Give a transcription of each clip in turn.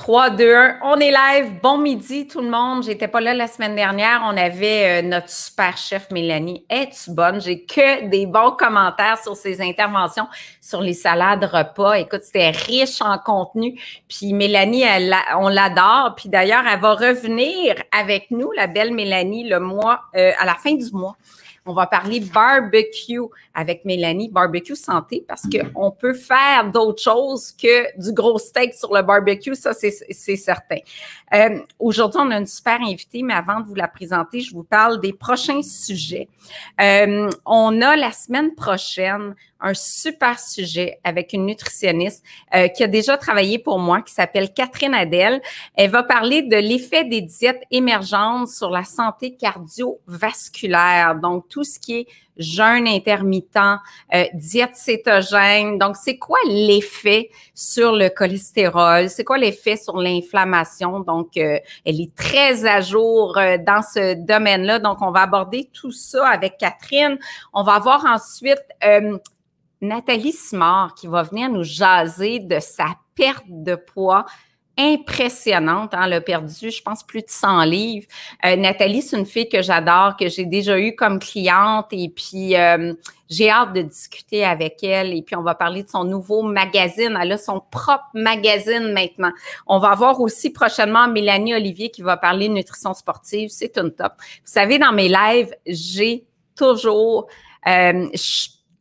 3, 2, 1, on est live. Bon midi tout le monde. J'étais pas là la semaine dernière. On avait euh, notre super chef Mélanie. Es-tu bonne? J'ai que des bons commentaires sur ses interventions sur les salades repas. Écoute, c'était riche en contenu. Puis Mélanie, on l'adore. Puis d'ailleurs, elle va revenir avec nous, la belle Mélanie, le mois, euh, à la fin du mois. On va parler barbecue avec Mélanie, barbecue santé, parce qu'on peut faire d'autres choses que du gros steak sur le barbecue, ça c'est certain. Euh, Aujourd'hui, on a une super invitée, mais avant de vous la présenter, je vous parle des prochains sujets. Euh, on a la semaine prochaine un super sujet avec une nutritionniste euh, qui a déjà travaillé pour moi, qui s'appelle Catherine Adèle. Elle va parler de l'effet des diètes émergentes sur la santé cardiovasculaire, donc tout ce qui est jeûne intermittent, euh, diète cétogène. Donc, c'est quoi l'effet sur le cholestérol? C'est quoi l'effet sur l'inflammation? Donc, euh, elle est très à jour euh, dans ce domaine-là. Donc, on va aborder tout ça avec Catherine. On va voir ensuite euh, Nathalie Smart qui va venir nous jaser de sa perte de poids impressionnante. Hein, elle a perdu, je pense, plus de 100 livres. Euh, Nathalie, c'est une fille que j'adore, que j'ai déjà eue comme cliente et puis euh, j'ai hâte de discuter avec elle. Et puis, on va parler de son nouveau magazine. Elle a son propre magazine maintenant. On va voir aussi prochainement Mélanie Olivier qui va parler nutrition sportive. C'est une top. Vous savez, dans mes lives, j'ai toujours... Euh,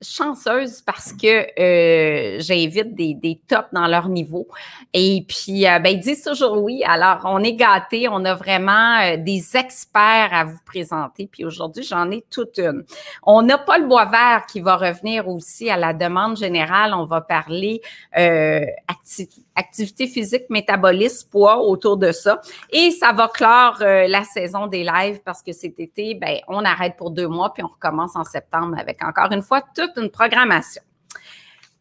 chanceuse parce que euh, j'invite des, des tops dans leur niveau. Et puis, euh, ben, ils disent toujours oui. Alors, on est gâtés. On a vraiment euh, des experts à vous présenter. Puis aujourd'hui, j'en ai toute une. On n'a pas le bois vert qui va revenir aussi à la demande générale. On va parler euh, activité physique, métabolisme, poids autour de ça. Et ça va clore euh, la saison des lives parce que cet été, ben, on arrête pour deux mois puis on recommence en septembre avec encore une fois toute une programmation.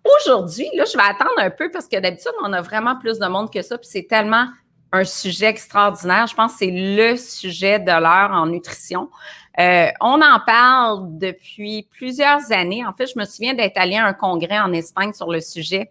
Aujourd'hui, là, je vais attendre un peu parce que d'habitude, on a vraiment plus de monde que ça, puis c'est tellement un sujet extraordinaire. Je pense que c'est le sujet de l'heure en nutrition. Euh, on en parle depuis plusieurs années. En fait, je me souviens d'être allé à un congrès en Espagne sur le sujet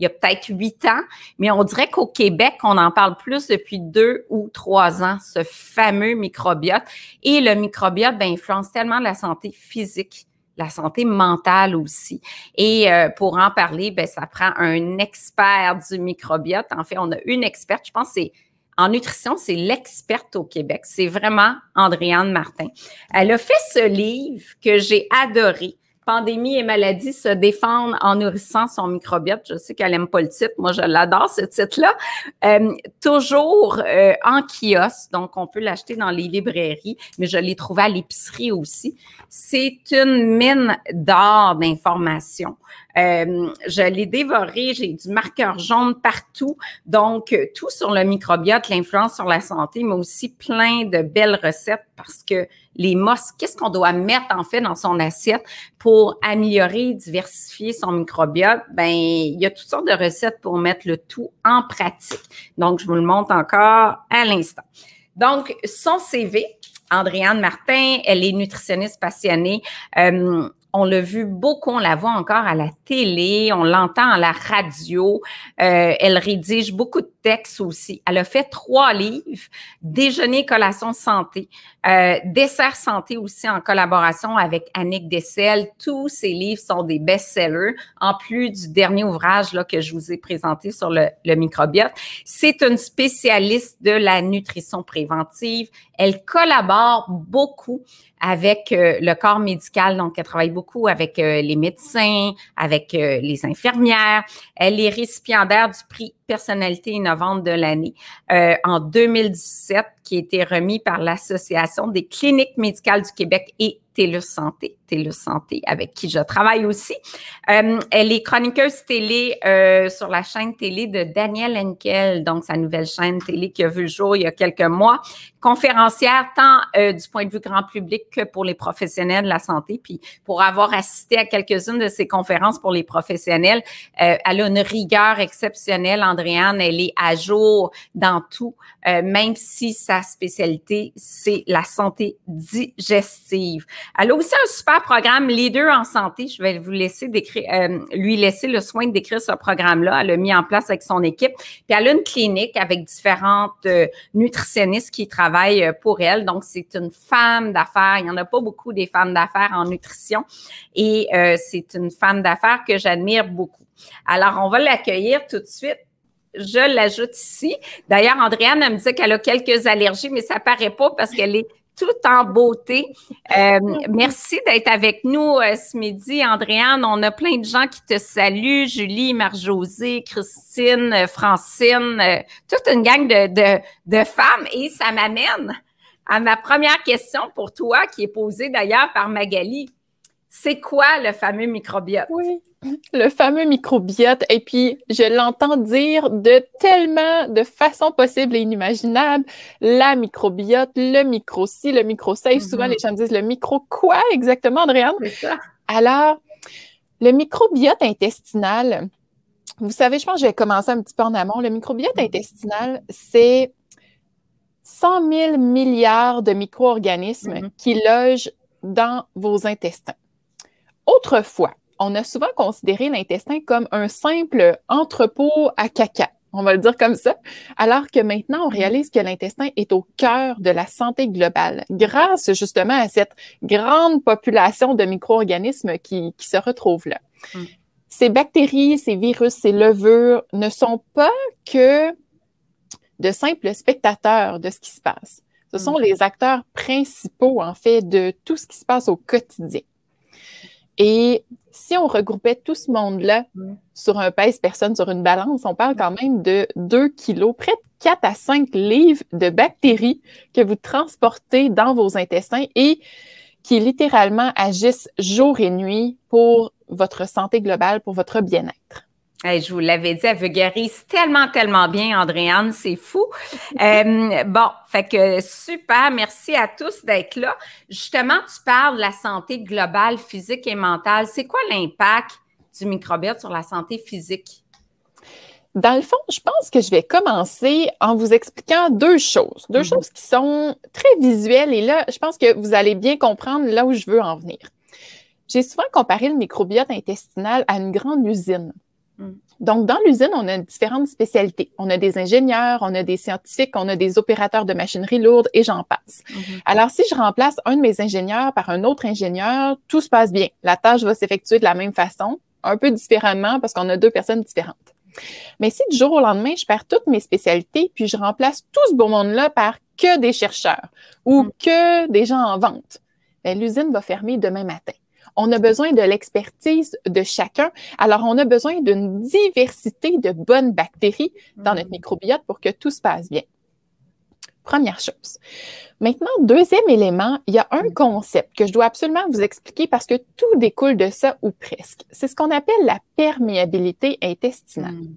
il y a peut-être huit ans, mais on dirait qu'au Québec, on en parle plus depuis deux ou trois ans, ce fameux microbiote. Et le microbiote ben, influence tellement la santé physique la santé mentale aussi. Et euh, pour en parler, ben, ça prend un expert du microbiote. En fait, on a une experte, je pense c'est en nutrition, c'est l'experte au Québec. C'est vraiment Andréane Martin. Elle a fait ce livre que j'ai adoré pandémie et maladie se défendent en nourrissant son microbiote. Je sais qu'elle aime pas le titre. Moi, je l'adore, ce titre-là. Euh, toujours euh, en kiosque, donc on peut l'acheter dans les librairies, mais je l'ai trouvé à l'épicerie aussi. C'est une mine d'or d'informations. Euh, je l'ai dévoré, j'ai du marqueur jaune partout. Donc, tout sur le microbiote, l'influence sur la santé, mais aussi plein de belles recettes parce que les mosses, qu'est-ce qu'on doit mettre en fait dans son assiette pour améliorer, diversifier son microbiote? Ben, il y a toutes sortes de recettes pour mettre le tout en pratique. Donc, je vous le montre encore à l'instant. Donc, son CV, Andréane Martin, elle est nutritionniste passionnée. Euh, on l'a vu beaucoup, on la voit encore à la télé, on l'entend à la radio. Euh, elle rédige beaucoup de textes aussi. Elle a fait trois livres, Déjeuner, collation, santé, euh, Dessert santé aussi en collaboration avec Annick Dessel. Tous ces livres sont des best-sellers, en plus du dernier ouvrage là, que je vous ai présenté sur le, le microbiote. C'est une spécialiste de la nutrition préventive. Elle collabore beaucoup avec euh, le corps médical, donc elle travaille beaucoup avec euh, les médecins, avec euh, les infirmières. Elle est récipiendaire du prix personnalité innovante de l'année. En 2017 qui a été remis par l'Association des cliniques médicales du Québec et TELUS Santé, TELUS Santé, avec qui je travaille aussi. Euh, elle est chroniqueuse télé euh, sur la chaîne télé de Daniel Henkel, donc sa nouvelle chaîne télé qui a vu le jour il y a quelques mois. Conférencière tant euh, du point de vue grand public que pour les professionnels de la santé. Puis pour avoir assisté à quelques-unes de ses conférences pour les professionnels, elle a une rigueur exceptionnelle, Andréane. Elle est à jour dans tout, même si sa spécialité, c'est la santé digestive. Elle a aussi un super programme Leader en santé. Je vais vous laisser décrire, euh, lui laisser le soin de décrire ce programme-là. Elle l'a mis en place avec son équipe. Puis elle a une clinique avec différentes euh, nutritionnistes qui travaillent euh, pour elle. Donc, c'est une femme d'affaires. Il n'y en a pas beaucoup des femmes d'affaires en nutrition. Et c'est une femme d'affaires que j'admire beaucoup. Alors, on va l'accueillir tout de suite je l'ajoute ici. D'ailleurs, Andréane, elle me dit qu'elle a quelques allergies, mais ça paraît pas parce qu'elle est tout en beauté. Euh, merci d'être avec nous euh, ce midi, Andréane. On a plein de gens qui te saluent. Julie, Marjosée, Christine, euh, Francine, toute une gang de, de, de femmes. Et ça m'amène à ma première question pour toi, qui est posée d'ailleurs par Magali. C'est quoi le fameux microbiote? Oui, le fameux microbiote. Et puis, je l'entends dire de tellement de façons possibles et inimaginables. La microbiote, le micro-ci, le micro-ça. Souvent, mm-hmm. les gens me disent le micro quoi exactement, Andréane? Alors, le microbiote intestinal, vous savez, je pense que je vais commencer un petit peu en amont. Le microbiote mm-hmm. intestinal, c'est 100 000 milliards de micro-organismes mm-hmm. qui logent dans vos intestins. Autrefois, on a souvent considéré l'intestin comme un simple entrepôt à caca. On va le dire comme ça. Alors que maintenant, on réalise que l'intestin est au cœur de la santé globale, grâce justement à cette grande population de micro-organismes qui, se retrouvent là. Mm. Ces bactéries, ces virus, ces levures ne sont pas que de simples spectateurs de ce qui se passe. Ce sont mm. les acteurs principaux, en fait, de tout ce qui se passe au quotidien. Et si on regroupait tout ce monde-là sur un pèse-personne, sur une balance, on parle quand même de 2 kilos, près de 4 à 5 livres de bactéries que vous transportez dans vos intestins et qui littéralement agissent jour et nuit pour votre santé globale, pour votre bien-être je vous l'avais dit, elle vulgarise tellement, tellement bien, Andréane, c'est fou. Euh, bon, fait que super, merci à tous d'être là. Justement, tu parles de la santé globale, physique et mentale. C'est quoi l'impact du microbiote sur la santé physique? Dans le fond, je pense que je vais commencer en vous expliquant deux choses, deux mhm. choses qui sont très visuelles et là, je pense que vous allez bien comprendre là où je veux en venir. J'ai souvent comparé le microbiote intestinal à une grande usine. Mm. Donc, dans l'usine, on a différentes spécialités. On a des ingénieurs, on a des scientifiques, on a des opérateurs de machinerie lourde et j'en passe. Mm-hmm. Alors, si je remplace un de mes ingénieurs par un autre ingénieur, tout se passe bien. La tâche va s'effectuer de la même façon, un peu différemment parce qu'on a deux personnes différentes. Mais si du jour au lendemain, je perds toutes mes spécialités, puis je remplace tout ce beau monde-là par que des chercheurs ou mm. que des gens en vente, ben, l'usine va fermer demain matin. On a besoin de l'expertise de chacun. Alors, on a besoin d'une diversité de bonnes bactéries dans notre mm. microbiote pour que tout se passe bien. Première chose. Maintenant, deuxième élément, il y a un mm. concept que je dois absolument vous expliquer parce que tout découle de ça ou presque. C'est ce qu'on appelle la perméabilité intestinale. Mm.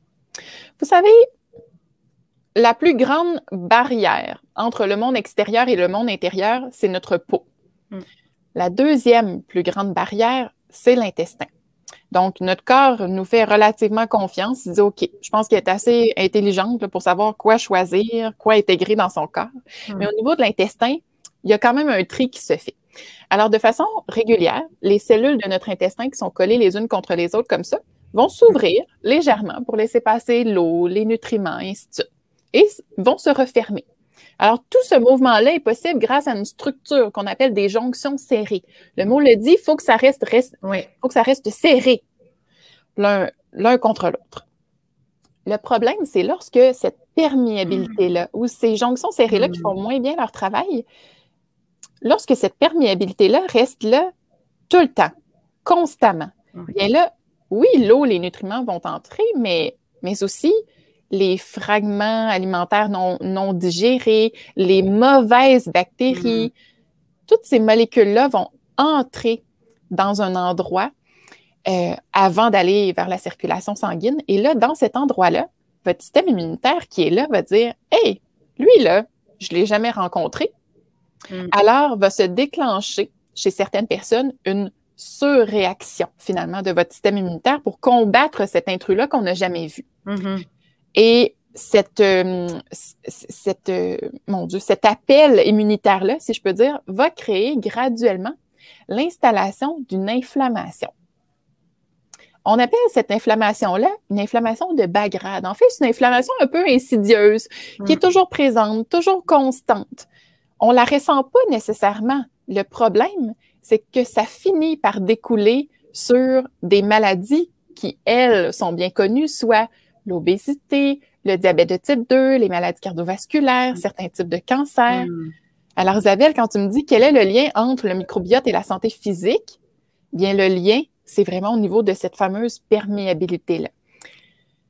Vous savez, la plus grande barrière entre le monde extérieur et le monde intérieur, c'est notre peau. La deuxième plus grande barrière, c'est l'intestin. Donc, notre corps nous fait relativement confiance. Il dit, OK, je pense qu'il est assez intelligent pour savoir quoi choisir, quoi intégrer dans son corps. Hmm. Mais au niveau de l'intestin, il y a quand même un tri qui se fait. Alors, de façon régulière, les cellules de notre intestin qui sont collées les unes contre les autres comme ça vont s'ouvrir légèrement pour laisser passer l'eau, les nutriments, et ainsi de suite, et vont se refermer. Alors, tout ce mouvement-là est possible grâce à une structure qu'on appelle des jonctions serrées. Le mot le dit, il faut que ça reste, faut que ça reste serré l'un contre l'autre. Le problème, c'est lorsque cette perméabilité-là, ou ces jonctions serrées-là qui font moins bien leur travail, lorsque cette perméabilité-là reste là tout le temps, constamment, bien là, oui, l'eau, les nutriments vont entrer, mais, mais aussi les fragments alimentaires non, digérés, les mauvaises bactéries, mm-hmm. toutes ces molécules-là vont entrer dans un endroit euh, avant d'aller vers la circulation sanguine. Et là, dans cet endroit-là, votre système immunitaire qui est là va dire Hey, lui, là, je ne l'ai jamais rencontré. Mm. Alors, va se déclencher chez certaines personnes une surréaction, finalement, de votre système immunitaire pour combattre cet intrus-là qu'on n'a jamais vu. Mm-hmm. Et cette, euh, cette, euh, mon Dieu, cet appel immunitaire-là, si je peux dire, va créer graduellement l'installation d'une inflammation. On appelle cette inflammation-là une inflammation de bas grade. En fait, c'est une inflammation un peu insidieuse, qui est mm. toujours présente, toujours constante. On ne la ressent pas nécessairement. Le problème, c'est que ça finit par découler sur des maladies qui, elles, sont bien connues, soit l'obésité, le diabète de type 2, les maladies cardiovasculaires, mm. certains types de cancers. Mm. Alors, Isabelle, quand tu me dis quel est le lien entre le microbiote et la santé physique, bien, le lien, c'est vraiment au niveau de cette fameuse perméabilité-là.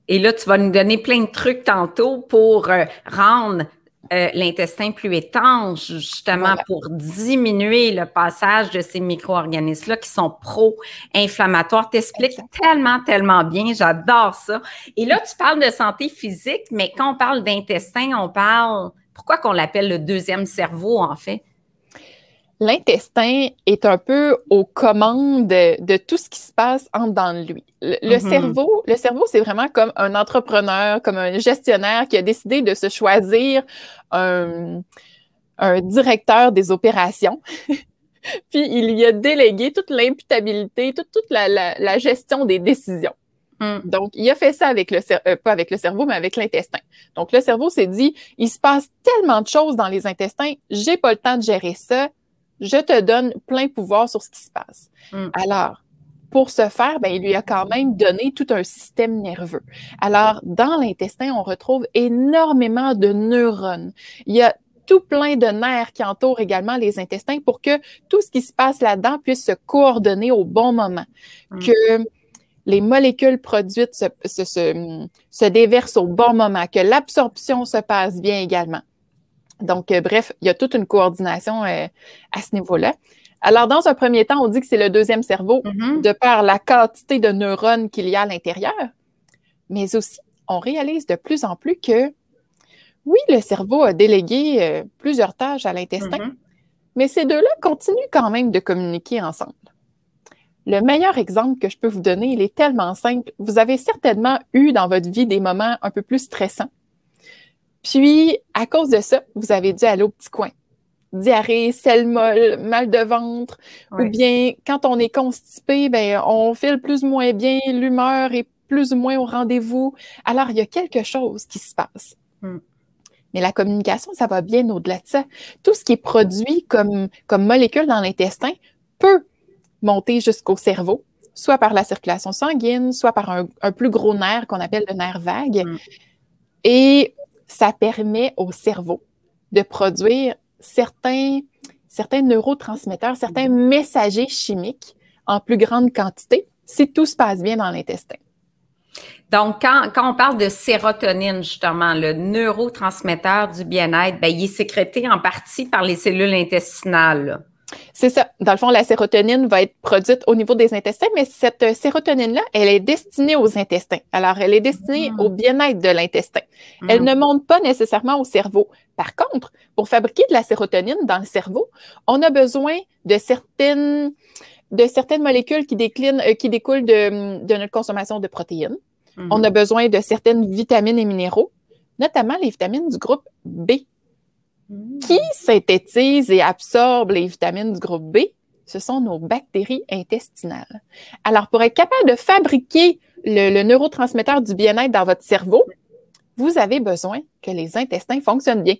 Et là, tu vas nous donner plein de trucs tantôt pour euh, rendre euh, l'intestin plus étanche, justement pour diminuer le passage de ces micro-organismes-là qui sont pro-inflammatoires. T'expliques tellement, tellement bien. J'adore ça. Et là, tu parles de santé physique, mais quand on parle d'intestin, on parle, pourquoi qu'on l'appelle le deuxième cerveau, en fait? L'intestin est un peu aux commandes de, tout ce qui se passe en dedans de lui. Le, mm-hmm. cerveau, le cerveau, c'est vraiment comme un entrepreneur, comme un gestionnaire qui a décidé de se choisir un, directeur des opérations. Puis il y a délégué toute l'imputabilité, toute, la, gestion des décisions. Mm. Donc, il a fait ça avec le euh, pas avec le cerveau, mais avec l'intestin. Donc, le cerveau s'est dit, il se passe tellement de choses dans les intestins, j'ai pas le temps de gérer ça, je te donne plein pouvoir sur ce qui se passe. Mm. Alors, pour ce faire, ben, il lui a quand même donné tout un système nerveux. Alors, dans l'intestin, on retrouve énormément de neurones. Il y a tout plein de nerfs qui entourent également les intestins pour que tout ce qui se passe là-dedans puisse se coordonner au bon moment, mm. que les molécules produites se, se, se déversent au bon moment, que l'absorption se passe bien également. Donc, euh, bref, il y a toute une coordination euh, à ce niveau-là. Alors, dans un premier temps, on dit que c'est le deuxième cerveau mm-hmm. de par la quantité de neurones qu'il y a à l'intérieur. Mais aussi, on réalise de plus en plus que, oui, le cerveau a délégué euh, plusieurs tâches à l'intestin, mm-hmm. mais ces deux-là continuent quand même de communiquer ensemble. Le meilleur exemple que je peux vous donner, il est tellement simple. Vous avez certainement eu dans votre vie des moments un peu plus stressants puis, à cause de ça, vous avez dû aller au petit coin. Diarrhée, sel molle, mal de ventre, ou bien quand on est constipé, ben, on file plus ou moins bien, l'humeur est plus ou moins au rendez-vous. Alors, il y a quelque chose qui se passe. Hmm. Mais la communication, ça va bien au-delà de ça. Tout ce qui est produit comme, comme molécule dans l'intestin peut monter jusqu'au cerveau, soit par la circulation sanguine, soit par un, plus gros nerf qu'on appelle le nerf vague. Hmm. Et ça permet au cerveau de produire certains, certains neurotransmetteurs, certains messagers chimiques en plus grande quantité si tout se passe bien dans l'intestin. Donc, quand, on parle de sérotonine, justement, le neurotransmetteur du bien-être, ben, il est sécrété en partie par les cellules intestinales. C'est ça. Dans le fond, la sérotonine va être produite au niveau des intestins, mais cette euh, sérotonine-là, elle est destinée aux intestins. Alors, elle est destinée mm. au bien-être de l'intestin. Elle mm. ne monte pas nécessairement au cerveau. Par contre, pour fabriquer de la sérotonine dans le cerveau, on a besoin de certaines, de certaines molécules qui, déclinent, euh, qui découlent de, notre consommation de protéines. Mm-hmm. On a besoin de certaines vitamines et minéraux, notamment les vitamines du groupe B qui synthétise et absorbe les vitamines du groupe B? Ce sont nos bactéries intestinales. Alors, pour être capable de fabriquer le, neurotransmetteur du bien-être dans votre cerveau, vous avez besoin que les intestins fonctionnent bien.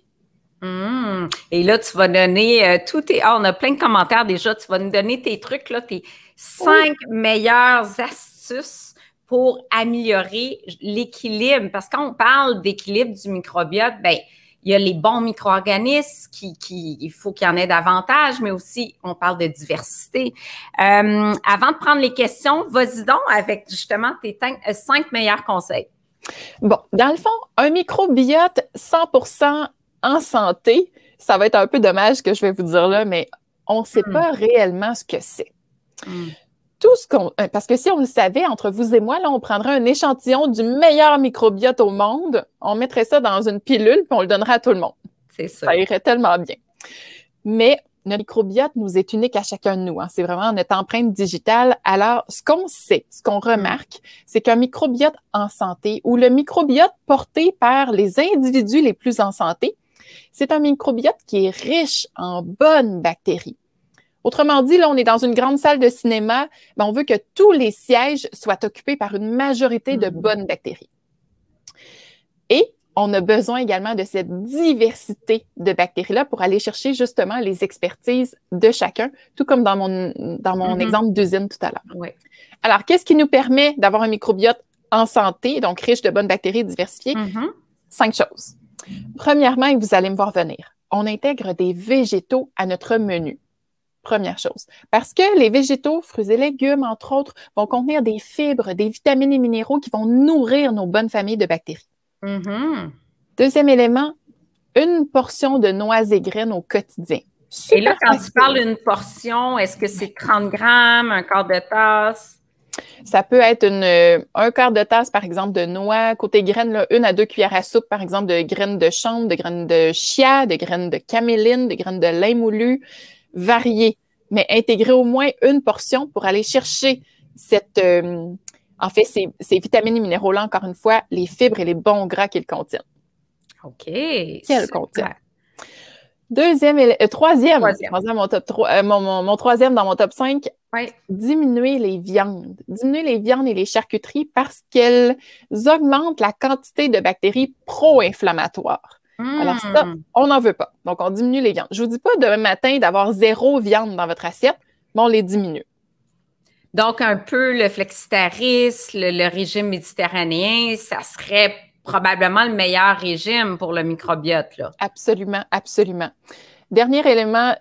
Mmh. Et là, tu vas donner euh, tout tes. Ah, on a plein de commentaires déjà. Tu vas nous donner tes trucs, là, tes cinq meilleures astuces pour améliorer l'équilibre. Parce que quand on parle d'équilibre du microbiote, ben, il y a les bons micro-organismes qui, qui, il faut qu'il y en ait davantage, mais aussi on parle de diversité. Euh, avant de prendre les questions, vas-y donc avec justement tes euh, cinq meilleurs conseils. Bon, dans le fond, un microbiote 100% en santé, ça va être un peu dommage que je vais vous dire là, mais on ne sait hmm. pas réellement ce que c'est. Hmm tout ce qu'on. Euh, parce que si on le savait, entre vous et moi, là, on prendrait un échantillon du meilleur microbiote au monde, on mettrait ça dans une pilule, puis on le donnerait à tout le monde. C'est ça. Ça irait tellement bien. Mais notre microbiote nous est unique à chacun de nous. Hein. C'est vraiment notre empreinte digitale. Alors, ce qu'on sait, ce qu'on remarque, c'est qu'un microbiote en santé ou le microbiote porté par les individus les plus en santé, c'est un microbiote qui est riche en bonnes bactéries Autrement dit, là, on est dans une grande salle de cinéma, ben, on veut que tous les sièges soient occupés par une majorité de mm-hmm. bonnes bactéries. Et on a besoin également de cette diversité de bactéries-là pour aller chercher justement les expertises de chacun, tout comme dans mon, dans mon mm-hmm. exemple d'usine tout à l'heure. Alors, qu'est-ce qui nous permet d'avoir un microbiote en santé, donc riche de bonnes bactéries diversifiées? Mm-hmm. Cinq choses. Premièrement, et vous allez me voir venir, on intègre des végétaux à notre menu. Première chose. Parce que les végétaux, fruits et légumes, entre autres, vont contenir des fibres, des vitamines et minéraux qui vont nourrir nos bonnes familles de bactéries. Mm-hmm. Deuxième élément, une portion de noix et graines au quotidien. et là, quand tu parles d'une portion, est-ce que c'est 30 grammes, un quart de tasse? Ça peut être une, un quart de tasse, par exemple, de noix. Côté graines, une à deux cuillères à soupe, par exemple, de graines de chanvre, de graines de chia, de graines de caméline, de graines de lin moulu, variées, mais intégrer au moins une portion pour aller chercher cette, euh, en fait, ces, vitamines et minéraux-là, encore une fois, les fibres et les bons gras qu'ils contiennent. OK. Qu'elles contiennent. Deuxième, euh, troisième, troisième. mon, top euh, mon, troisième dans mon top 5, diminuer les viandes. Diminuer les viandes et les charcuteries parce qu'elles augmentent la quantité de bactéries pro-inflammatoires. Alors ça, hmm. on n'en veut pas. Donc, on diminue les viandes. Je ne vous dis pas demain matin d'avoir zéro viande dans votre assiette, mais on les diminue. Donc, un peu le flexitarisme, le, régime méditerranéen, ça serait probablement le meilleur régime pour le microbiote. Là. Absolument, absolument. Dernier élément,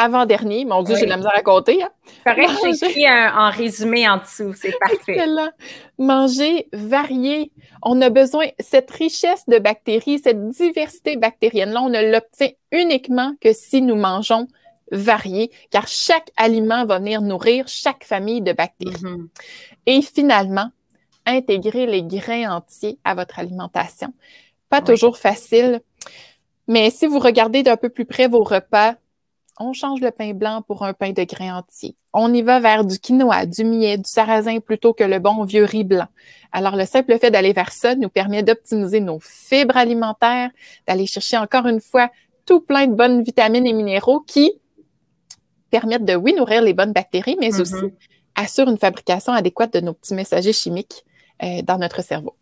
avant-dernier, mon Dieu, j'ai de la misère à compter. Hein? j'ai écrit en résumé en dessous, c'est parfait. Excellent. Manger varié. On a besoin, cette richesse de bactéries, cette diversité bactérienne-là, on ne l'obtient uniquement que si nous mangeons variés, car chaque aliment va venir nourrir chaque famille de bactéries. Mm-hmm. Et finalement, intégrer les grains entiers à votre alimentation. Pas toujours facile, mais si vous regardez d'un peu plus près vos repas, on change le pain blanc pour un pain de grains entiers. On y va vers du quinoa, du millet, du sarrasin plutôt que le bon vieux riz blanc. Alors, le simple fait d'aller vers ça nous permet d'optimiser nos fibres alimentaires, d'aller chercher encore une fois tout plein de bonnes vitamines et minéraux qui, permettent de, oui, nourrir les bonnes bactéries, mais mm-hmm. aussi assurent une fabrication adéquate de nos petits messagers chimiques euh, dans notre cerveau.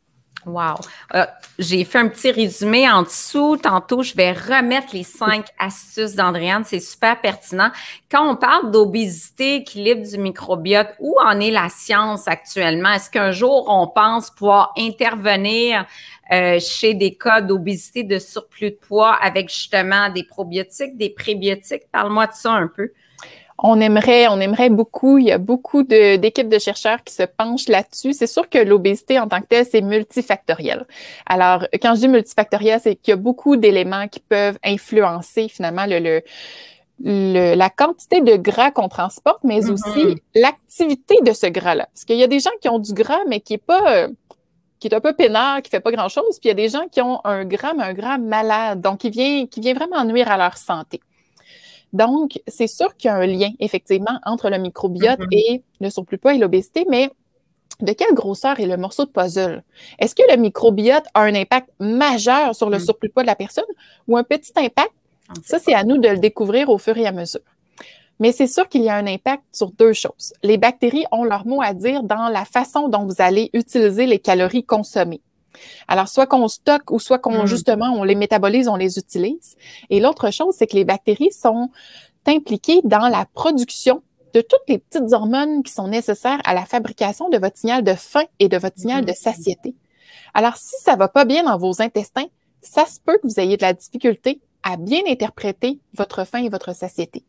Wow. Euh, j'ai fait un petit résumé en dessous. Tantôt, je vais remettre les cinq astuces d'Andréane. C'est super pertinent. Quand on parle d'obésité, équilibre du microbiote, où en est la science actuellement? Est-ce qu'un jour, on pense pouvoir intervenir euh, chez des cas d'obésité, de surplus de poids avec justement des probiotiques, des prébiotiques? Parle-moi de ça un peu on aimerait, on aimerait beaucoup. Il y a beaucoup d'équipes de, chercheurs qui se penchent là-dessus. C'est sûr que l'obésité en tant que telle, c'est multifactoriel. Alors, quand je dis multifactoriel, c'est qu'il y a beaucoup d'éléments qui peuvent influencer finalement le, le, la quantité de gras qu'on transporte, mais mm-hmm. aussi l'activité de ce gras-là. Parce qu'il y a des gens qui ont du gras, mais qui est pas qui est un peu peinard, qui fait pas grand-chose, puis il y a des gens qui ont un gras, mais un gras malade, donc qui vient, qui vient vraiment nuire à leur santé. Donc, c'est sûr qu'il y a un lien, effectivement, entre le microbiote mm-hmm. et le surplus poids et l'obésité, mais de quelle grosseur est le morceau de puzzle? Est-ce que le microbiote a un impact majeur sur le mm. surplus poids de la personne ou un petit impact? Ça, c'est à nous de le découvrir au fur et à mesure. Mais c'est sûr qu'il y a un impact sur deux choses. Les bactéries ont leur mot à dire dans la façon dont vous allez utiliser les calories consommées. Alors, soit qu'on stocke ou soit qu'on, hmm. justement, on les métabolise, on les utilise. Et l'autre chose, c'est que les bactéries sont impliquées dans la production de toutes les petites hormones qui sont nécessaires à la fabrication de votre signal de faim et de votre signal de hmm. satiété. Alors, si ça va pas bien dans vos intestins, ça se peut que vous ayez de la difficulté à bien interpréter votre faim et votre satiété.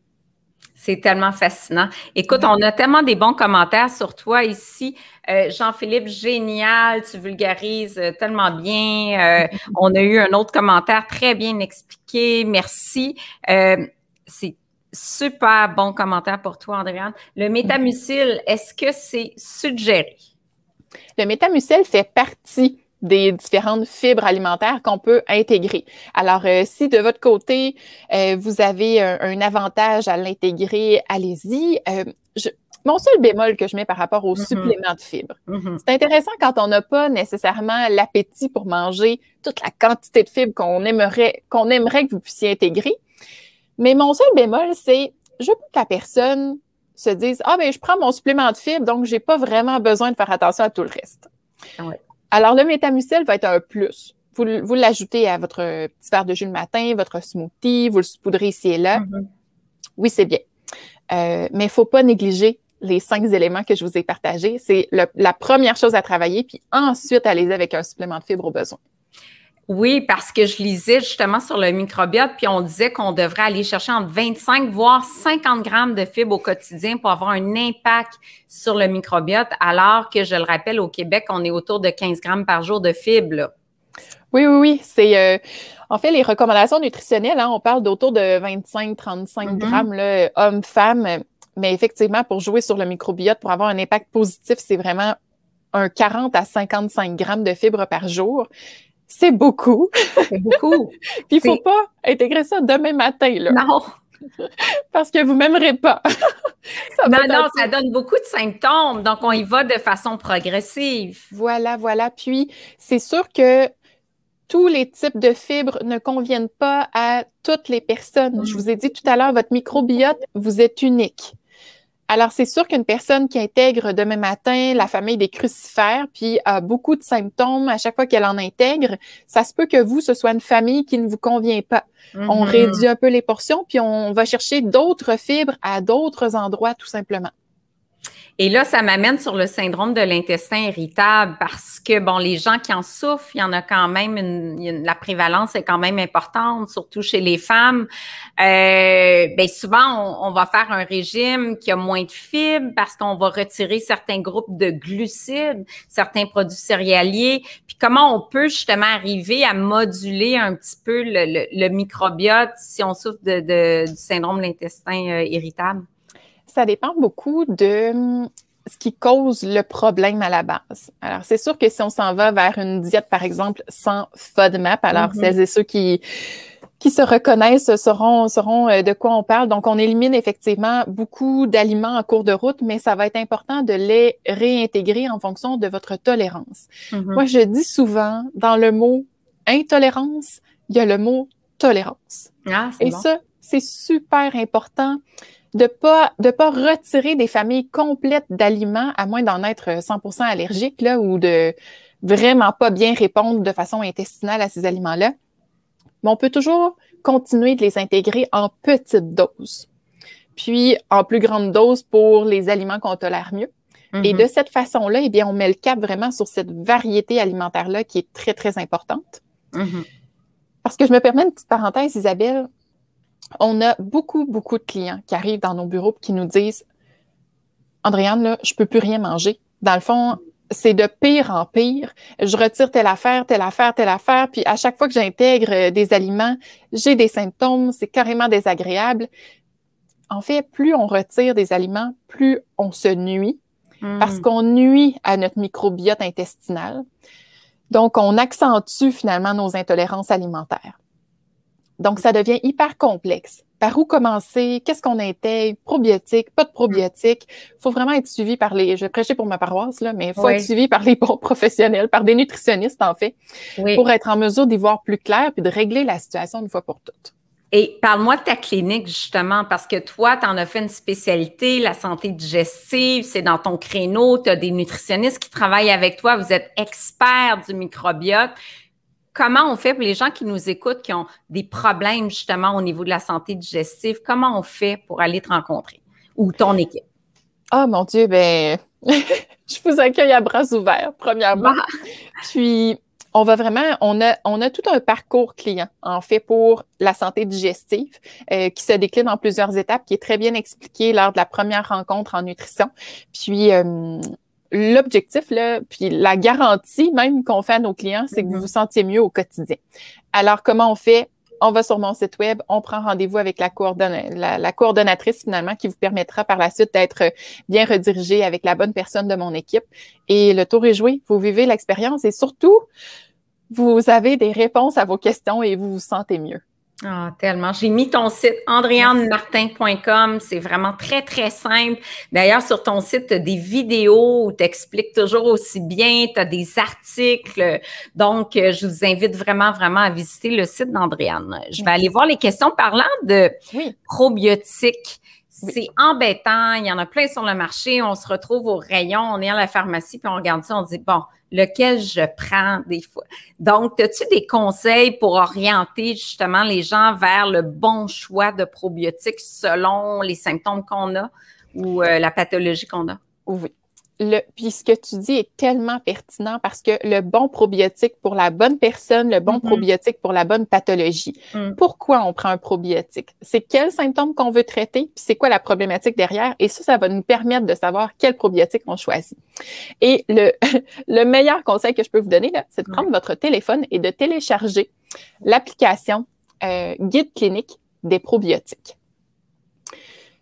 C'est tellement fascinant. Écoute, on a tellement des bons commentaires sur toi ici. Euh, Jean-Philippe, génial, tu vulgarises euh, tellement bien. Euh, on a eu un autre commentaire très bien expliqué. Merci. c'est super bon commentaire pour toi, Andréane. Le métamucil, est-ce que c'est suggéré? Le métamucil fait partie des différentes fibres alimentaires qu'on peut intégrer. Alors, euh, si de votre côté, euh, vous avez un, avantage à l'intégrer, allez-y. Euh, mon seul bémol que je mets par rapport au mm-hmm. supplément de fibres, mm-hmm. c'est intéressant quand on n'a pas nécessairement l'appétit pour manger toute la quantité de fibres qu'on aimerait, qu'on aimerait que vous puissiez intégrer. Mais mon seul bémol, c'est je veux que la personne se dise Ah, ben, je prends mon supplément de fibres, donc je n'ai pas vraiment besoin de faire attention à tout le reste. Alors, le métamucil va être un plus. Vous, vous l'ajoutez à votre petit verre de jus le matin, votre smoothie, vous le saupoudrez ici et là. Mm-hmm. Oui, c'est bien. Euh, mais il ne faut pas négliger les cinq éléments que je vous ai partagés. C'est la première chose à travailler, puis ensuite allez avec un supplément de fibres au besoin. Oui, parce que je lisais justement sur le microbiote, puis on disait qu'on devrait aller chercher entre 25 voire 50 grammes de fibres au quotidien pour avoir un impact sur le microbiote, alors que je le rappelle, au Québec, on est autour de 15 grammes par jour de fibres. Oui, oui, oui. C'est euh, en fait les recommandations nutritionnelles, hein, on parle d'autour de 25-35 mm-hmm. grammes, homme-femme. Mais effectivement, pour jouer sur le microbiote, pour avoir un impact positif, c'est vraiment un 40 à 55 grammes de fibres par jour c'est beaucoup. C'est beaucoup. Puis il faut pas intégrer ça demain matin, là. Non. Parce que vous m'aimerez pas. non, non, ça donne beaucoup de symptômes. Donc, on y va de façon progressive. Voilà, voilà. Puis, c'est sûr que tous les types de fibres ne conviennent pas à toutes les personnes. Je mm. vous ai dit tout à l'heure, votre microbiote, vous êtes unique. Alors, c'est sûr qu'une personne qui intègre demain matin la famille des crucifères, puis a beaucoup de symptômes à chaque fois qu'elle en intègre, ça se peut que vous, ce soit une famille qui ne vous convient pas. On mm-hmm. réduit un peu les portions, puis on va chercher d'autres fibres à d'autres endroits, tout simplement. Et là, ça m'amène sur le syndrome de l'intestin irritable parce que, bon, les gens qui en souffrent, il y en a quand même une, la prévalence est quand même importante, surtout chez les femmes. Euh, ben souvent, on, va faire un régime qui a moins de fibres parce qu'on va retirer certains groupes de glucides, certains produits céréaliers. Puis comment on peut justement arriver à moduler un petit peu le, microbiote si on souffre de, du syndrome de l'intestin euh, irritable? Ça dépend beaucoup de hum, ce qui cause le problème à la base. Alors, c'est sûr que si on s'en va vers une diète, par exemple, sans FODMAP, alors mm-hmm. celles et ceux qui, qui se reconnaissent sauront, sauront euh, de quoi on parle. Donc, on élimine effectivement beaucoup d'aliments en cours de route, mais ça va être important de les réintégrer en fonction de votre tolérance. Mm-hmm. Moi, je dis souvent, dans le mot intolérance, il y a le mot tolérance. Ah, et ça, c'est super important de pas de pas retirer des familles complètes d'aliments à moins d'en être 100% allergique là ou de vraiment pas bien répondre de façon intestinale à ces aliments-là. Mais on peut toujours continuer de les intégrer en petites doses. Puis en plus grande dose pour les aliments qu'on tolère mieux. Et mm-hmm. de cette façon-là, eh bien, on met le cap vraiment sur cette variété alimentaire-là qui est très, très importante. Mm-hmm. Parce que je me permets une petite parenthèse, Isabelle on a beaucoup, beaucoup de clients qui arrivent dans nos bureaux et qui nous disent Andréane, là, je peux plus rien manger. Dans le fond, c'est de pire en pire. Je retire telle affaire, telle affaire, telle affaire, puis à chaque fois que j'intègre euh, des aliments, j'ai des symptômes, c'est carrément désagréable. En fait, plus on retire des aliments, plus on se nuit, parce hmm. qu'on nuit à notre microbiote intestinal. Donc, on accentue finalement nos intolérances alimentaires. Donc, ça devient hyper complexe. Par où commencer? Qu'est-ce qu'on intègre? Probiotiques, pas de probiotiques. Il faut vraiment être suivi par les, je vais prêcher pour ma paroisse, là, mais il faut être suivi par les bons professionnels, par des nutritionnistes, en fait, pour être en mesure d'y voir plus clair puis de régler la situation une fois pour toutes. Et parle-moi de ta clinique, justement, parce que toi, tu en as fait une spécialité, la santé digestive, c'est dans ton créneau, tu as des nutritionnistes qui travaillent avec toi, vous êtes expert du microbiote comment on fait pour les gens qui nous écoutent, qui ont des problèmes justement au niveau de la santé digestive, comment on fait pour aller te rencontrer? Ou ton équipe? Ah mon Dieu, ben, je vous accueille à bras ouverts, premièrement. Ah. Puis, on va vraiment, on a, on a tout un parcours client, en fait, pour la santé digestive, euh, qui se décline en plusieurs étapes, qui est très bien expliqué lors de la première rencontre en nutrition. Puis, euh, l'objectif, là, puis la garantie même qu'on fait à nos clients, c'est que vous mm-hmm. vous sentiez mieux au quotidien. Alors, comment on fait? On va sur mon site web, on prend rendez-vous avec la, la, coordonnatrice finalement qui vous permettra par la suite d'être bien redirigé avec la bonne personne de mon équipe. Et le tour est joué. Vous vivez l'expérience et surtout, vous avez des réponses à vos questions et vous vous sentez mieux. Ah, tellement. J'ai mis ton site andréannemartin.com. C'est vraiment très, très simple. D'ailleurs, sur ton site, tu as des vidéos où tu expliques toujours aussi bien. Tu as des articles. Donc, euh, je vous invite vraiment, vraiment à visiter le site d'Andréanne. Je vais aller voir les questions parlant de probiotiques. C'est embêtant, il y en a plein sur le marché, on se retrouve au rayon, on est à la pharmacie, puis on regarde ça, on dit, bon, lequel je prends des fois? Donc, as-tu des conseils pour orienter justement les gens vers le bon choix de probiotiques selon les symptômes qu'on a ou euh, la pathologie qu'on a? Oui le, puis ce que tu dis est tellement pertinent parce que le bon probiotique pour la bonne personne, le bon mm-hmm. probiotique pour la bonne pathologie. Mm. Pourquoi on prend un probiotique? C'est quels symptômes qu'on veut traiter, puis c'est quoi la problématique derrière? Et ça, ça va nous permettre de savoir quel probiotique on choisit. Et le, le meilleur conseil que je peux vous donner, c'est de prendre votre téléphone et de télécharger l'application euh, Guide clinique des probiotiques.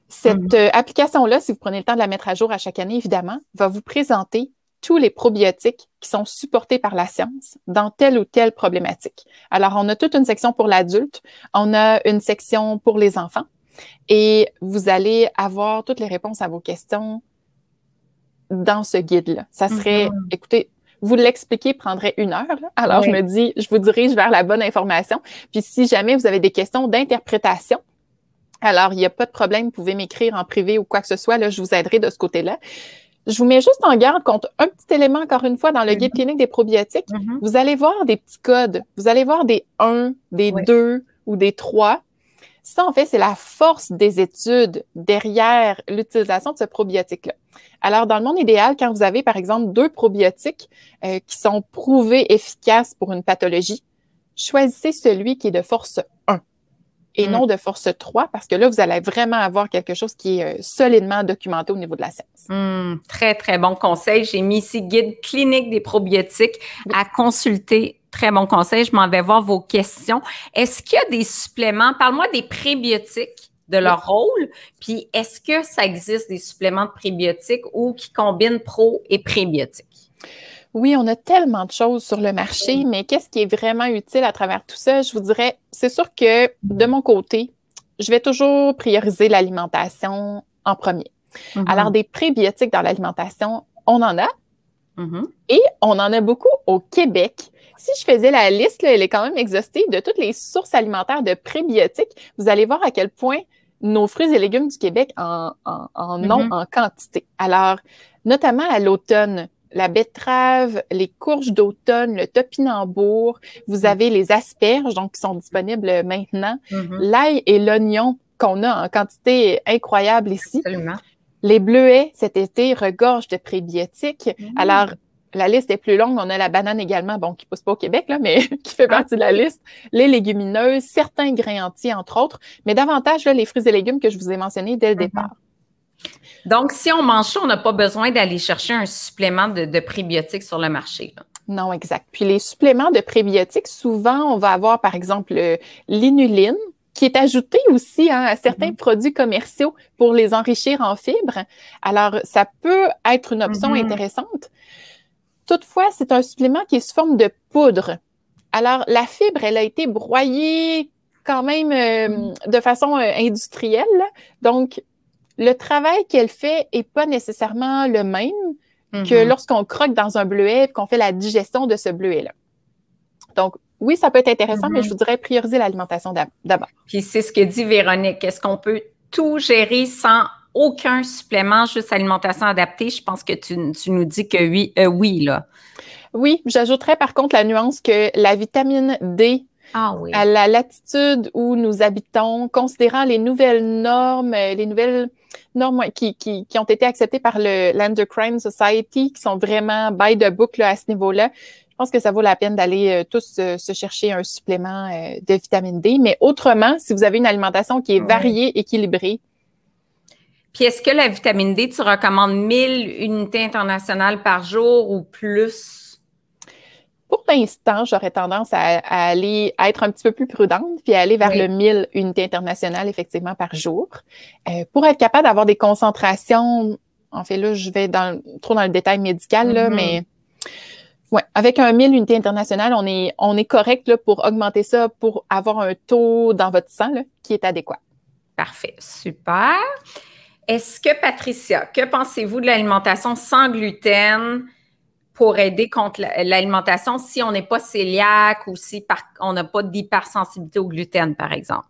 Cette mhm. euh, application-là, si vous prenez le temps de la mettre à jour à chaque année, évidemment, va vous présenter tous les probiotiques qui sont supportés par la science dans telle ou telle problématique. Alors, on a toute une section pour l'adulte, on a une section pour les enfants et vous allez avoir toutes les réponses à vos questions dans ce guide-là. Ça serait, mhm. écoutez, vous l'expliquer prendrait une heure. Alors, je me dis, je vous dirige vers la bonne information. Puis, si jamais vous avez des questions d'interprétation, alors, il n'y a pas de problème, vous pouvez m'écrire en privé ou quoi que ce soit, là, je vous aiderai de ce côté-là. Je vous mets juste en garde contre un petit élément, encore une fois, dans le guide mm-hmm. clinique des probiotiques. Mm-hmm. Vous allez voir des petits codes. Vous allez voir des 1, des 2 ou des 3. Ça, en fait, c'est la force des études derrière l'utilisation de ce probiotique-là. Alors, dans le monde idéal, quand vous avez, par exemple, deux probiotiques euh, qui sont prouvés efficaces pour une pathologie, choisissez celui qui est de force 1 et mm. non de force 3, parce que là, vous allez vraiment avoir quelque chose qui est euh, solidement documenté au niveau de la science. Mm, très, très bon conseil. J'ai mis ici guide clinique des probiotiques à consulter. Très bon conseil. Je m'en vais voir vos questions. Est-ce qu'il y a des suppléments? Parle-moi des prébiotiques de leur rôle. Puis, est-ce que ça existe des suppléments de prébiotiques ou qui combinent pro et prébiotiques? Oui, on a tellement de choses sur le marché, mais qu'est-ce qui est vraiment utile à travers tout ça? Je vous dirais, c'est sûr que de mon côté, je vais toujours prioriser l'alimentation en premier. Mm-hmm. Alors, des prébiotiques dans l'alimentation, on en a. Mm-hmm. Et on en a beaucoup au Québec. Si je faisais la liste, elle est quand même exhaustive de toutes les sources alimentaires de prébiotiques. Vous allez voir à quel point nos fruits et légumes du Québec en, en, ont mm-hmm. en quantité. Alors, notamment à l'automne, la betterave, les courges d'automne, le topinambour. Vous mm. avez les asperges, donc qui sont disponibles maintenant. Mm-hmm. L'ail et l'oignon qu'on a en quantité incroyable ici. Absolument. Les bleuets, cet été, regorgent de prébiotiques. Mm. Alors, la liste est plus longue. On a la banane également, bon, qui pousse pas au Québec, là, mais qui fait partie de la liste. Les légumineuses, certains grains entiers, entre autres, mais davantage les fruits et légumes que je vous ai mentionnés dès le mm-hmm. départ. Donc, si on mange ça, on n'a pas besoin d'aller chercher un supplément de, prébiotiques sur le marché. Non, exact. Puis les suppléments de prébiotiques, souvent, on va avoir, par exemple, l'inuline, qui est ajouté aussi hein, à certains mm-hmm. produits commerciaux pour les enrichir en fibres. Alors, ça peut être une option mm-hmm. intéressante. Toutefois, c'est un supplément qui est sous forme de poudre. Alors, la fibre, elle a été broyée quand même euh, mm. de façon euh, industrielle. Donc, le travail qu'elle fait est pas nécessairement le même que mhm. lorsqu'on croque dans un bleuet et qu'on fait la digestion de ce bleuet-là. Donc, oui, ça peut être intéressant, mais je mhm. vous dirais prioriser l'alimentation d'abord. Puis c'est ce que dit Véronique. Est-ce qu'on peut tout gérer sans aucun supplément, juste alimentation adaptée? Je pense que tu, nous dis que oui, euh, oui, là. Oui, j'ajouterais par contre la nuance que la vitamine D ah oui. à la latitude où nous habitons, considérant les nouvelles normes, euh, les nouvelles normes qui, qui, qui ont été acceptées par le l'Endocrine Society, qui sont vraiment by the book à ce niveau-là. Je pense que ça vaut la peine d'aller euh, tous euh, se chercher un supplément de vitamine D. Mais autrement, si vous avez une alimentation qui est variée, équilibrée, puis est-ce que la vitamine D, tu recommandes 1000 unités internationales par jour ou plus? Pour l'instant, j'aurais tendance à, aller à être un petit peu plus prudente, puis à aller vers le 1000 unités internationales effectivement par jour, euh, pour être capable d'avoir des concentrations. En fait, là, je vais dans, trop dans le détail médical, là, mm-hmm. mais ouais, avec un 1000 unités internationales, on est, on est correct là, pour augmenter ça, pour avoir un taux dans votre sang là, qui est adéquat. Parfait, super. Est-ce que, Patricia, que pensez-vous de l'alimentation sans gluten? Pour aider contre l'alimentation si on n'est pas cœliaque ou si on n'a pas d'hypersensibilité au gluten, par exemple?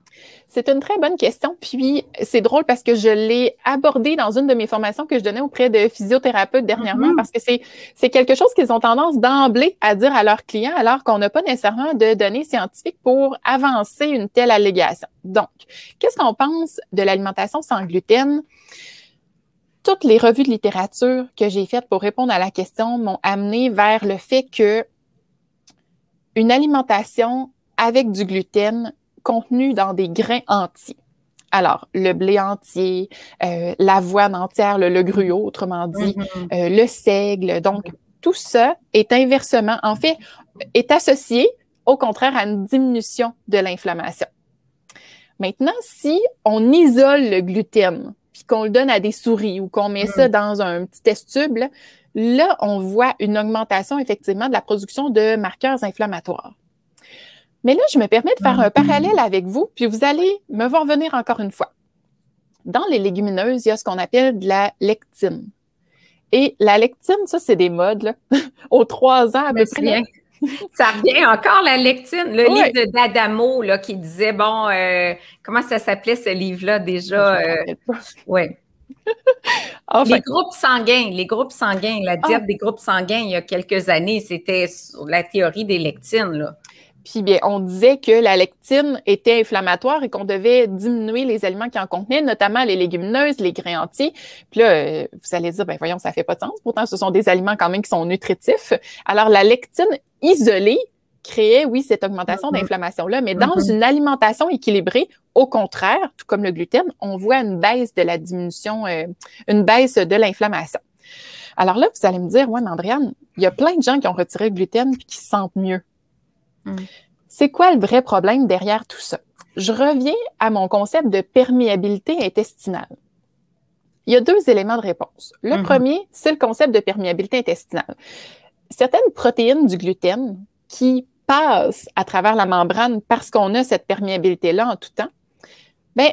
C'est une très bonne question. Puis, c'est drôle parce que je l'ai abordé dans une de mes formations que je donnais auprès de physiothérapeutes dernièrement mm-hmm. parce que c'est quelque chose qu'ils ont tendance d'emblée à dire à leurs clients alors qu'on n'a pas nécessairement de données scientifiques pour avancer une telle allégation. Donc, qu'est-ce qu'on pense de l'alimentation sans gluten? Toutes les revues de littérature que j'ai faites pour répondre à la question m'ont amené vers le fait que une alimentation avec du gluten contenu dans des grains entiers. Alors, le blé entier, euh, l'avoine entière, le, gruau, autrement dit, mm-hmm. euh, le seigle. Donc, tout ça est inversement, en fait, est associé au contraire à une diminution de l'inflammation. Maintenant, si on isole le gluten, puis qu'on le donne à des souris ou qu'on met ça mm. dans un petit test tube, là, on voit une augmentation effectivement de la production de marqueurs inflammatoires. Mais là, je me permets de faire un mm. parallèle avec vous, puis vous allez me voir venir encore une fois. Dans les légumineuses, il y a ce qu'on appelle de la lectine. Et la lectine, ça, c'est des modes, là, aux trois ans à peu près. Ça revient encore la lectine, le livre d'Adamo là, qui disait bon, euh, comment ça s'appelait ce livre-là déjà? Euh, oui. les groupes sanguins, les groupes sanguins, la diète ah. des groupes sanguins il y a quelques années, c'était la théorie des lectines. Là. Puis bien, on disait que la lectine était inflammatoire et qu'on devait diminuer les aliments qui en contenaient, notamment les légumineuses, les grains entiers. Puis là, euh, vous allez dire, ben voyons, ça fait pas de sens. Pourtant, ce sont des aliments quand même qui sont nutritifs. Alors, la lectine isolée créait, oui, cette augmentation mm-hmm. d'inflammation-là, mais dans mm-hmm. une alimentation équilibrée, au contraire, tout comme le gluten, on voit une baisse de la diminution, euh, une baisse de l'inflammation. Alors là, vous allez me dire, ouais, mais Andréane, il y a plein de gens qui ont retiré le gluten et qui se sentent mieux. Mm. C'est quoi le vrai problème derrière tout ça? Je reviens à mon concept de perméabilité intestinale. Il y a deux éléments de réponse. Le mm-hmm. premier, c'est le concept de perméabilité intestinale. Certaines protéines du gluten qui passent à travers la membrane parce qu'on a cette perméabilité-là en tout temps, bien,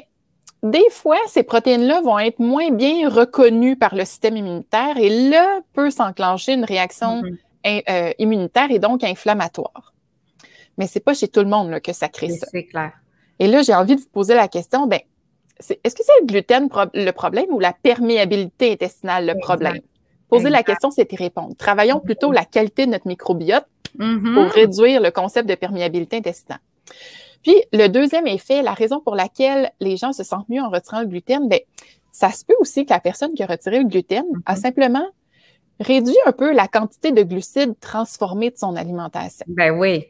des fois, ces protéines-là vont être moins bien reconnues par le système immunitaire et là peut s'enclencher une réaction mm-hmm. euh, immunitaire et donc inflammatoire mais c'est pas chez tout le monde que ça crée ça. C'est clair. Et là, j'ai envie de vous poser la question, ben, est-ce que c'est le gluten le problème ou la perméabilité intestinale le problème? Poser la question, c'est y répondre. Travaillons plutôt la qualité de notre microbiote mm-hmm. pour réduire le concept de perméabilité intestinale. Puis, le deuxième effet, la raison pour laquelle les gens se sentent mieux en retirant le gluten, ben, ça se peut aussi que la personne qui a retiré le gluten a mm-hmm. simplement réduit un peu la quantité de glucides transformés de son alimentation. Ben oui.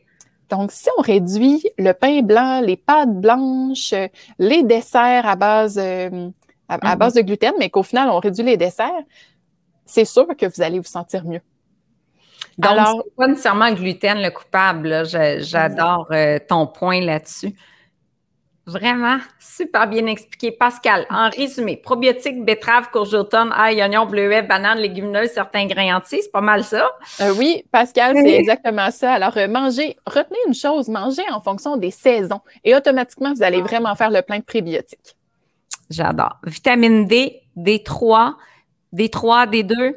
Donc, si on réduit le pain blanc, les pâtes blanches, les desserts à base, euh, à, mm-hmm. base de gluten, mais qu'au final, on réduit les desserts, c'est sûr que vous allez vous sentir mieux. Donc, Alors, pas nécessairement le gluten le coupable. J'adore euh, ton point là-dessus. Vraiment, super bien expliqué. Pascal, en résumé, probiotiques, betterave, courge d'automne, ail, oignon, bleuet, banane, légumineuses, certains grains entiers, c'est pas mal ça? Euh, oui, Pascal, c'est exactement ça. Alors, euh, mangez, retenez une chose, mangez en fonction des saisons et automatiquement, vous allez vraiment faire le plein de prébiotiques. J'adore. Vitamine D, D3, D3, D2?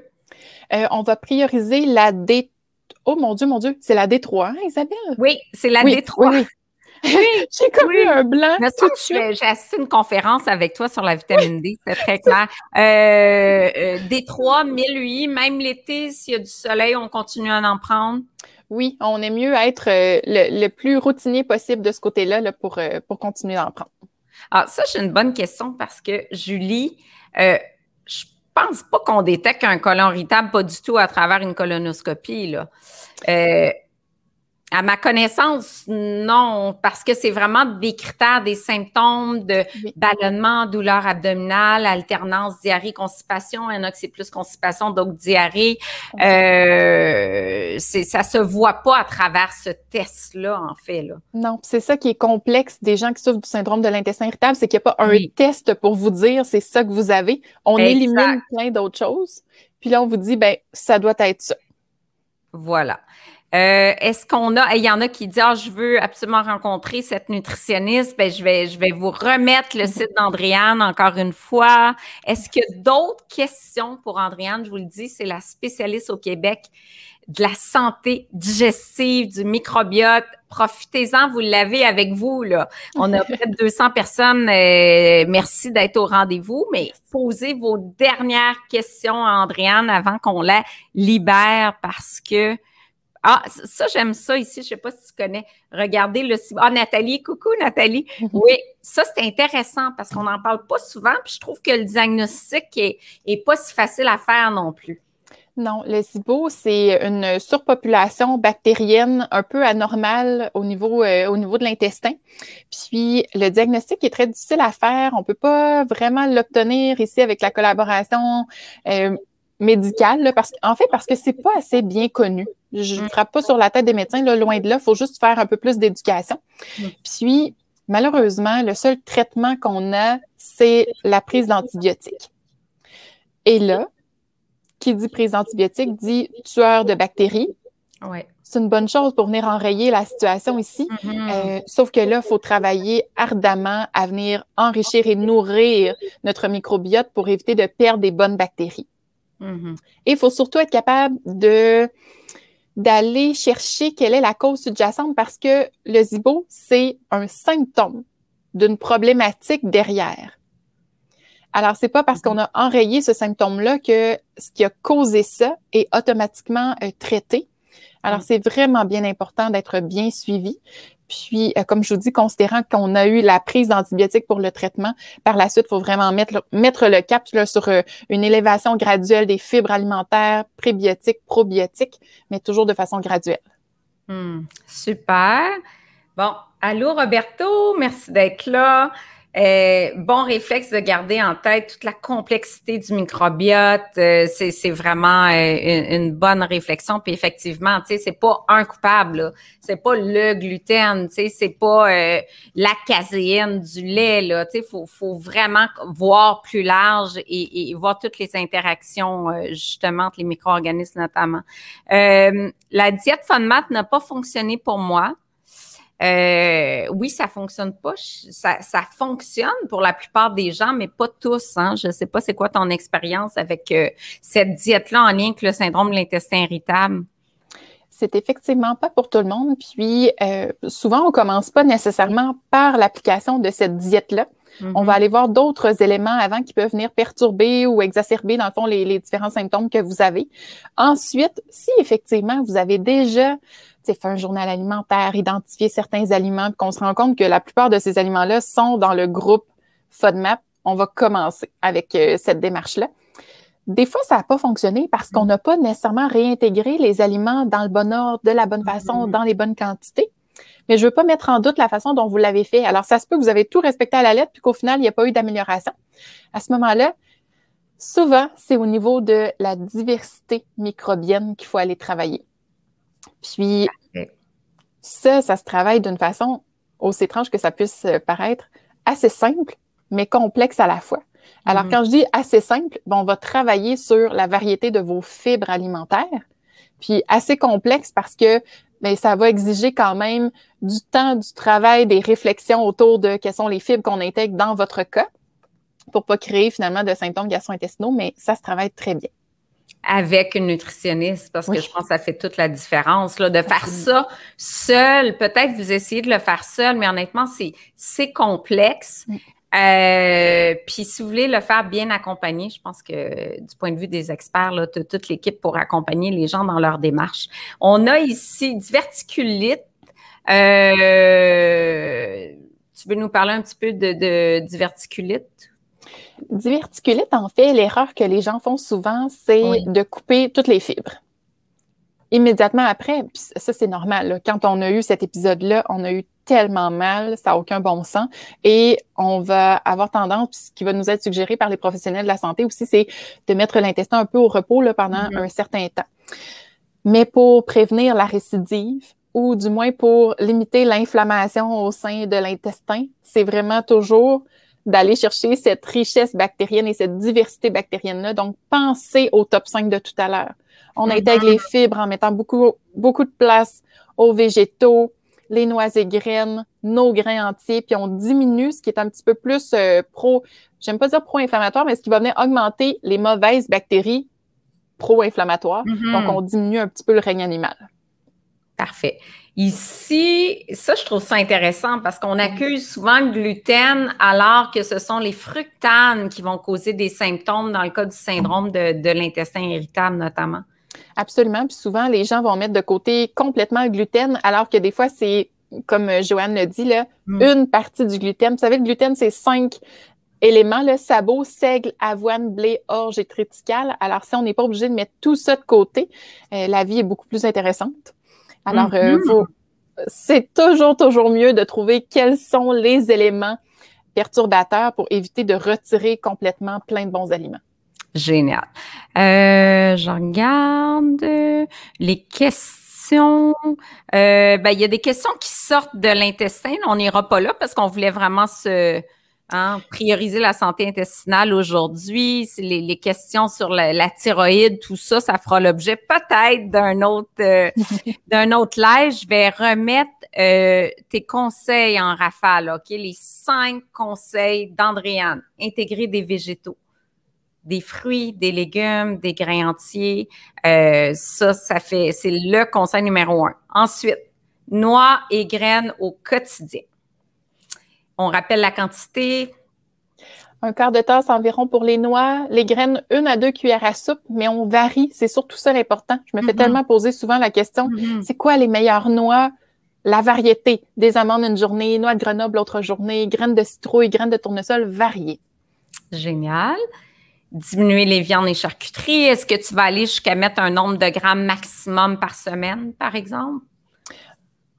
on va prioriser la D. Oh mon Dieu, mon Dieu, c'est la D3, hein, Isabelle? Oui, c'est la D3. Oui, oui, j'ai comme eu un blanc. J'ai assisté une conférence avec toi sur la vitamine D, c'est très clair. Euh, euh, D3, 1008, même l'été, s'il y a du soleil, on continue à en prendre? Oui, on est mieux à être euh, le, plus routinier possible de ce côté-là là, pour, pour continuer à en prendre. Ah, ça, c'est une bonne question parce que Julie, euh, je pense pas qu'on détecte un colon irritable, pas du tout à travers une colonoscopie. Là. À ma connaissance, non, parce que c'est vraiment des critères, des symptômes de ballonnement, douleur abdominale, alternance, diarrhée, constipation. Il y en a que c'est plus constipation, donc diarrhée. Euh, ça se voit pas à travers ce test-là, en fait. Là. Non, c'est ça qui est complexe des gens qui souffrent du syndrome de l'intestin irritable, c'est qu'il n'y a pas un test pour vous dire c'est ça que vous avez. On élimine plein d'autres choses. Puis là, on vous dit, ben, ça doit être ça. Voilà. Euh, est-ce qu'on a, il y en a qui disent, ah, je veux absolument rencontrer cette nutritionniste, ben, je vais, je vais vous remettre le site d'Andréane encore une fois. Est-ce qu'il y a d'autres questions pour Andréane? Je vous le dis, c'est la spécialiste au Québec de la santé digestive, du microbiote. Profitez-en, vous l'avez avec vous. Là. On a près de 200 personnes. Euh, merci d'être au rendez-vous, mais posez vos dernières questions à Andréane avant qu'on la libère parce que ah, ça, j'aime ça ici. Je sais pas si tu connais. Regardez le Ah, Nathalie, coucou Nathalie. Oui, ça, c'est intéressant parce qu'on n'en parle pas souvent. Puis je trouve que le diagnostic est, est pas si facile à faire non plus. Non, le SIBO, c'est une surpopulation bactérienne un peu anormale au niveau, euh, au niveau de l'intestin. Puis le diagnostic est très difficile à faire. On peut pas vraiment l'obtenir ici avec la collaboration euh, médicale, parce en fait, parce que c'est pas assez bien connu. Je ne mm. frappe pas sur la tête des médecins, là, loin de là. Il faut juste faire un peu plus d'éducation. Mm. Puis, malheureusement, le seul traitement qu'on a, c'est la prise d'antibiotiques. Et là, qui dit prise d'antibiotiques dit tueur de bactéries. Ouais. C'est une bonne chose pour venir enrayer la situation ici. Mm-hmm. Euh, sauf que là, il faut travailler ardemment à venir enrichir et nourrir notre microbiote pour éviter de perdre des bonnes bactéries. Mm-hmm. Et il faut surtout être capable de d'aller chercher quelle est la cause sous-jacente parce que le SIBO, c'est un symptôme d'une problématique derrière. Alors, c'est pas parce qu'on a enrayé ce symptôme-là que ce qui a causé ça est automatiquement euh, traité. Alors, mm. c'est vraiment bien important d'être bien suivi. Puis, euh, comme je vous dis, considérant qu'on a eu la prise d'antibiotiques pour le traitement, par la suite, il faut vraiment mettre mettre le cap sur euh, une élévation graduelle des fibres alimentaires, prébiotiques, probiotiques, mais toujours de façon graduelle. Hmm, super. Bon, allô Roberto, merci d'être là. Euh, bon réflexe de garder en tête toute la complexité du microbiote. Euh, c'est vraiment euh, une, bonne réflexion. Puis effectivement, tu sais, c'est pas un coupable. C'est pas le gluten. Tu sais, c'est pas la caséine du lait. Là. Tu sais, faut, faut vraiment voir plus large et, et voir toutes les interactions justement entre les micro-organismes notamment. la diète FODMAP n'a pas fonctionné pour moi. Euh, oui, ça fonctionne pas. Ça, ça, fonctionne pour la plupart des gens, mais pas tous. Hein. Je ne sais pas c'est quoi ton expérience avec euh, cette diète-là en lien avec le syndrome de l'intestin irritable. C'est effectivement pas pour tout le monde. Puis euh, souvent, on commence pas nécessairement par l'application de cette diète-là. On va mm-hmm. aller voir d'autres éléments avant qui peuvent venir perturber ou exacerber, dans le fond, les, les différents symptômes que vous avez. Ensuite, si effectivement vous avez déjà fait un journal alimentaire, identifier certains aliments, puis qu'on se rend compte que la plupart de ces aliments-là sont dans le groupe FODMAP, on va commencer avec euh, cette démarche-là. Des fois, ça n'a pas fonctionné parce qu'on n'a pas nécessairement réintégré les aliments dans le bon ordre, de la bonne façon, mm-hmm. dans les bonnes quantités. Mais je ne veux pas mettre en doute la façon dont vous l'avez fait. Alors, ça se peut que vous avez tout respecté à la lettre, puis qu'au final, il n'y a pas eu d'amélioration. À ce moment-là, souvent, c'est au niveau de la diversité microbienne qu'il faut aller travailler. Puis ça, ça se travaille d'une façon, aussi étrange que ça puisse euh, paraître, assez simple, mais complexe à la fois. Alors, mm-hmm. quand je dis assez simple, on va travailler sur la variété de vos fibres alimentaires, puis assez complexe parce que mais ben, ça va exiger quand même du temps, du travail, des réflexions autour de quelles sont les fibres qu'on intègre dans votre cas pour pas créer finalement de symptômes gastro-intestinaux, mais ça se travaille très bien avec une nutritionniste parce que je pense que ça fait toute la différence. Là, de faire ça seul, peut-être vous essayez de le faire seul, mais honnêtement, c'est complexe. Euh, puis si vous voulez le faire bien accompagné, je pense que du point de vue des experts, là, toute l'équipe pour accompagner les gens dans leur démarche. On a ici diverticulite. Euh, tu veux nous parler un petit peu de, de diverticulite? Diverticulite, en fait, l'erreur que les gens font souvent, c'est de couper toutes les fibres. Immédiatement après, puis ça c'est normal, quand on a eu cet épisode-là, on a eu tellement mal, ça n'a aucun bon sens. Et on va avoir tendance, puis ce qui va nous être suggéré par les professionnels de la santé aussi, c'est de mettre l'intestin un peu au repos là, pendant mm-hmm. un certain temps. Mais pour prévenir la récidive, ou du moins pour limiter l'inflammation au sein de l'intestin, c'est vraiment toujours d'aller chercher cette richesse bactérienne et cette diversité bactérienne-là. Donc, pensez au top 5 de tout à l'heure. On mm-hmm. intègre les fibres en mettant beaucoup, beaucoup de place aux végétaux, les noix et graines, nos grains entiers, puis on diminue ce qui est un petit peu plus euh, pro, j'aime pas dire pro-inflammatoire, mais ce qui va venir augmenter les mauvaises bactéries pro-inflammatoire. Mhm. Donc, on diminue un petit peu le règne animal. Parfait. Ici, ça, je trouve ça intéressant parce qu'on accuse souvent le gluten alors que ce sont les fructanes qui vont causer des symptômes dans le cas du syndrome de, de l'intestin irritable notamment. Absolument. Puis souvent, les gens vont mettre de côté complètement le gluten alors que des fois, c'est, comme Joanne le dit, là, Mm. une partie du gluten. Vous savez, le gluten, c'est cinq éléments, le sabot, seigle, avoine, blé, orge et triticale. Alors, si on n'est pas obligé de mettre tout ça de côté, euh, la vie est beaucoup plus intéressante. Alors, euh, Mhm. faut- c'est toujours, toujours mieux de trouver quels sont les éléments perturbateurs pour éviter de retirer complètement plein de bons aliments. Génial. Euh, je regarde euh, les questions. Euh, ben, il y a des questions qui sortent de l'intestin. On n'ira pas là parce qu'on voulait vraiment se hein, prioriser la santé intestinale aujourd'hui. Les, les questions sur la, la thyroïde, tout ça, ça fera l'objet peut-être d'un autre euh, d'un autre live. Je vais remettre euh, tes conseils en rafale, OK? Les cinq conseils d'Andréane. Intégrer des végétaux des fruits, des légumes, des grains entiers. Euh, ça, ça fait, c'est le conseil numéro un. Ensuite, noix et graines au quotidien. On rappelle la quantité. Un quart de tasse environ pour les noix, les graines, une à deux cuillères à soupe, mais on varie. C'est surtout ça l'important. Je me fais Mhm. tellement poser souvent la question, c'est quoi les meilleures noix? La variété. Des amandes une journée, noix de Grenoble l'autre journée, graines de citrouille, graines de tournesol variées. Génial. Diminuer les viandes et charcuteries. Est-ce que tu vas aller jusqu'à mettre un nombre de grammes maximum par semaine, par exemple?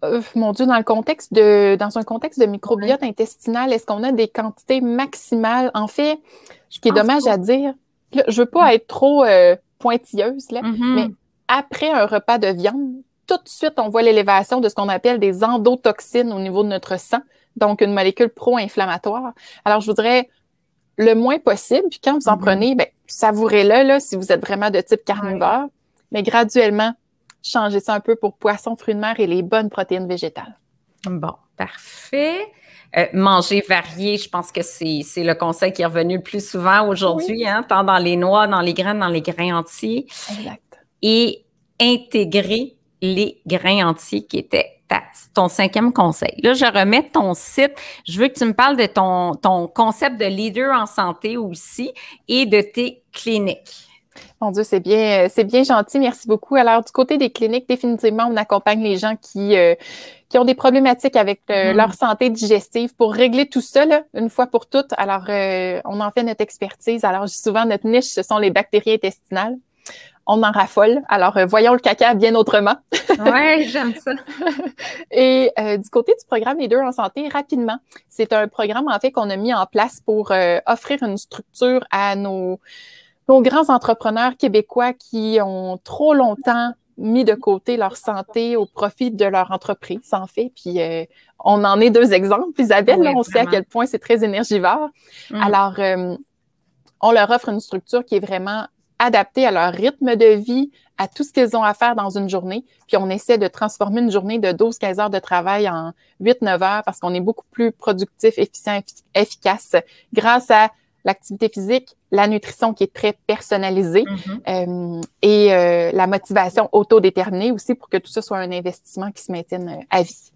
Euh, mon Dieu, dans le contexte de, dans un contexte de microbiote intestinal, est-ce qu'on a des quantités maximales? En fait, ce qui est dommage à dire, là, je veux pas être trop euh, pointilleuse, là, Mhm. mais après un repas de viande, tout de suite, on voit l'élévation de ce qu'on appelle des endotoxines au niveau de notre sang, donc une molécule pro-inflammatoire. Alors, je voudrais le moins possible, puis quand vous en Mhm. prenez, ben, savourez-le là, si vous êtes vraiment de type carnivore, mais graduellement, changez ça un peu pour poisson, fruits de mer et les bonnes protéines végétales. Bon, parfait. Euh, manger varié, je pense que c'est le conseil qui est revenu le plus souvent aujourd'hui, hein, tant dans les noix, dans les graines, dans les grains entiers. Exact. Et intégrer les grains entiers qui était ta- ton cinquième conseil. Là, je remets ton site. Je veux que tu me parles de ton, ton concept de leader en santé aussi et de tes cliniques. Mon Dieu, c'est bien, c'est bien gentil. Merci beaucoup. Alors, du côté des cliniques, définitivement, on accompagne les gens qui, euh, qui ont des problématiques avec euh, Mhm. leur santé digestive pour régler tout ça, là, une fois pour toutes. Alors, euh, on en fait notre expertise. Alors, je dis souvent, notre niche, ce sont les bactéries intestinales. On en raffole. Alors, euh, voyons le caca bien autrement. Ouais, j'aime ça. Et euh, du côté du programme Leader en santé, rapidement, c'est un programme en fait qu'on a mis en place pour euh, offrir une structure à nos, nos grands entrepreneurs québécois qui ont trop longtemps mis de côté leur santé au profit de leur entreprise, en fait. Puis euh, on en est deux exemples, Isabelle. Oui, là, on sait à quel point c'est très énergivore. Mm. Alors, euh, on leur offre une structure qui est vraiment adaptée à leur rythme de vie, à tout ce qu'ils ont à faire dans une journée. Puis on essaie de transformer une journée de 12-15 heures de travail en 8-9 heures parce qu'on est beaucoup plus productif, efficient, effi- efficace grâce à l'activité physique, la nutrition qui est très personnalisée Mhm. euh, et euh, la motivation autodéterminée aussi pour que tout ça soit un investissement qui se maintienne euh, à vie.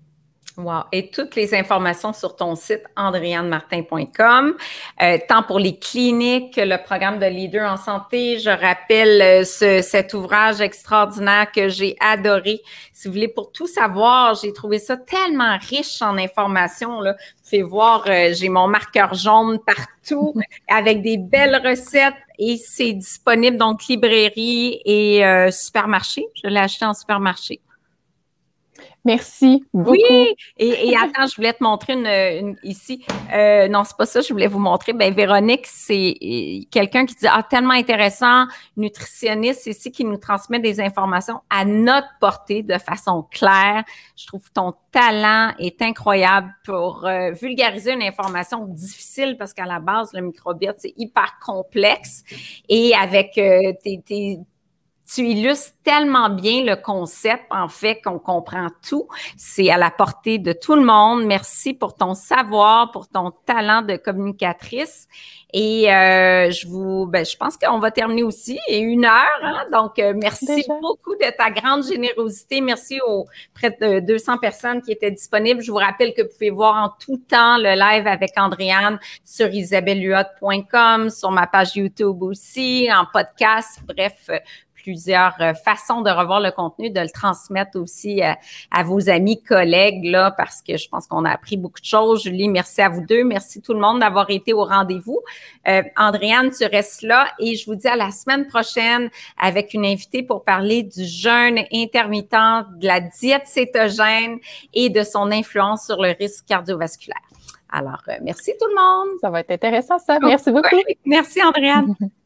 Wow. Et toutes les informations sur ton site andrianemartin.com, euh, tant pour les cliniques que le programme de leader en santé. Je rappelle euh, ce- cet ouvrage extraordinaire que j'ai adoré. Si vous voulez pour tout savoir, j'ai trouvé ça tellement riche en informations. Là. Vous pouvez voir, euh, j'ai mon marqueur jaune partout avec des belles recettes et c'est disponible donc librairie et euh, supermarché. Je l'ai acheté en supermarché. Merci beaucoup. Oui, et, et attends, je voulais te montrer une, une- ici. Euh, non, c'est pas ça, je voulais vous montrer. Ben, Véronique, c'est euh, quelqu'un qui dit Ah, tellement intéressant, nutritionniste ici qui nous transmet des informations à notre portée de façon claire. Je trouve ton talent est incroyable pour euh, vulgariser une information difficile parce qu'à la base, le microbiote, c'est hyper complexe. Et avec euh, tes, tes tu illustres tellement bien le concept, en fait, qu'on comprend tout. C'est à la portée de tout le monde. Merci pour ton savoir, pour ton talent de communicatrice. Et euh, je vous, ben, je pense qu'on va terminer aussi. Et une heure, hein? donc euh, merci beaucoup de ta grande générosité. Merci aux près de 200 personnes qui étaient disponibles. Je vous rappelle que vous pouvez voir en tout temps le live avec Andréane sur isabelluot.com, sur ma page YouTube aussi, en podcast. Bref, plusieurs euh, façons de revoir le contenu, de le transmettre aussi à, euh, à vos amis, collègues, là, parce que je pense qu'on a appris beaucoup de choses. Julie, merci à vous deux. Merci tout le monde d'avoir été au rendez-vous. Euh, Andréane, tu restes là et je vous dis à la semaine prochaine avec une invitée pour parler du jeûne intermittent, de la diète cétogène et de son influence sur le risque cardiovasculaire. Alors, euh, merci tout le monde. Ça va être intéressant, ça. Merci beaucoup. Merci, Andréane.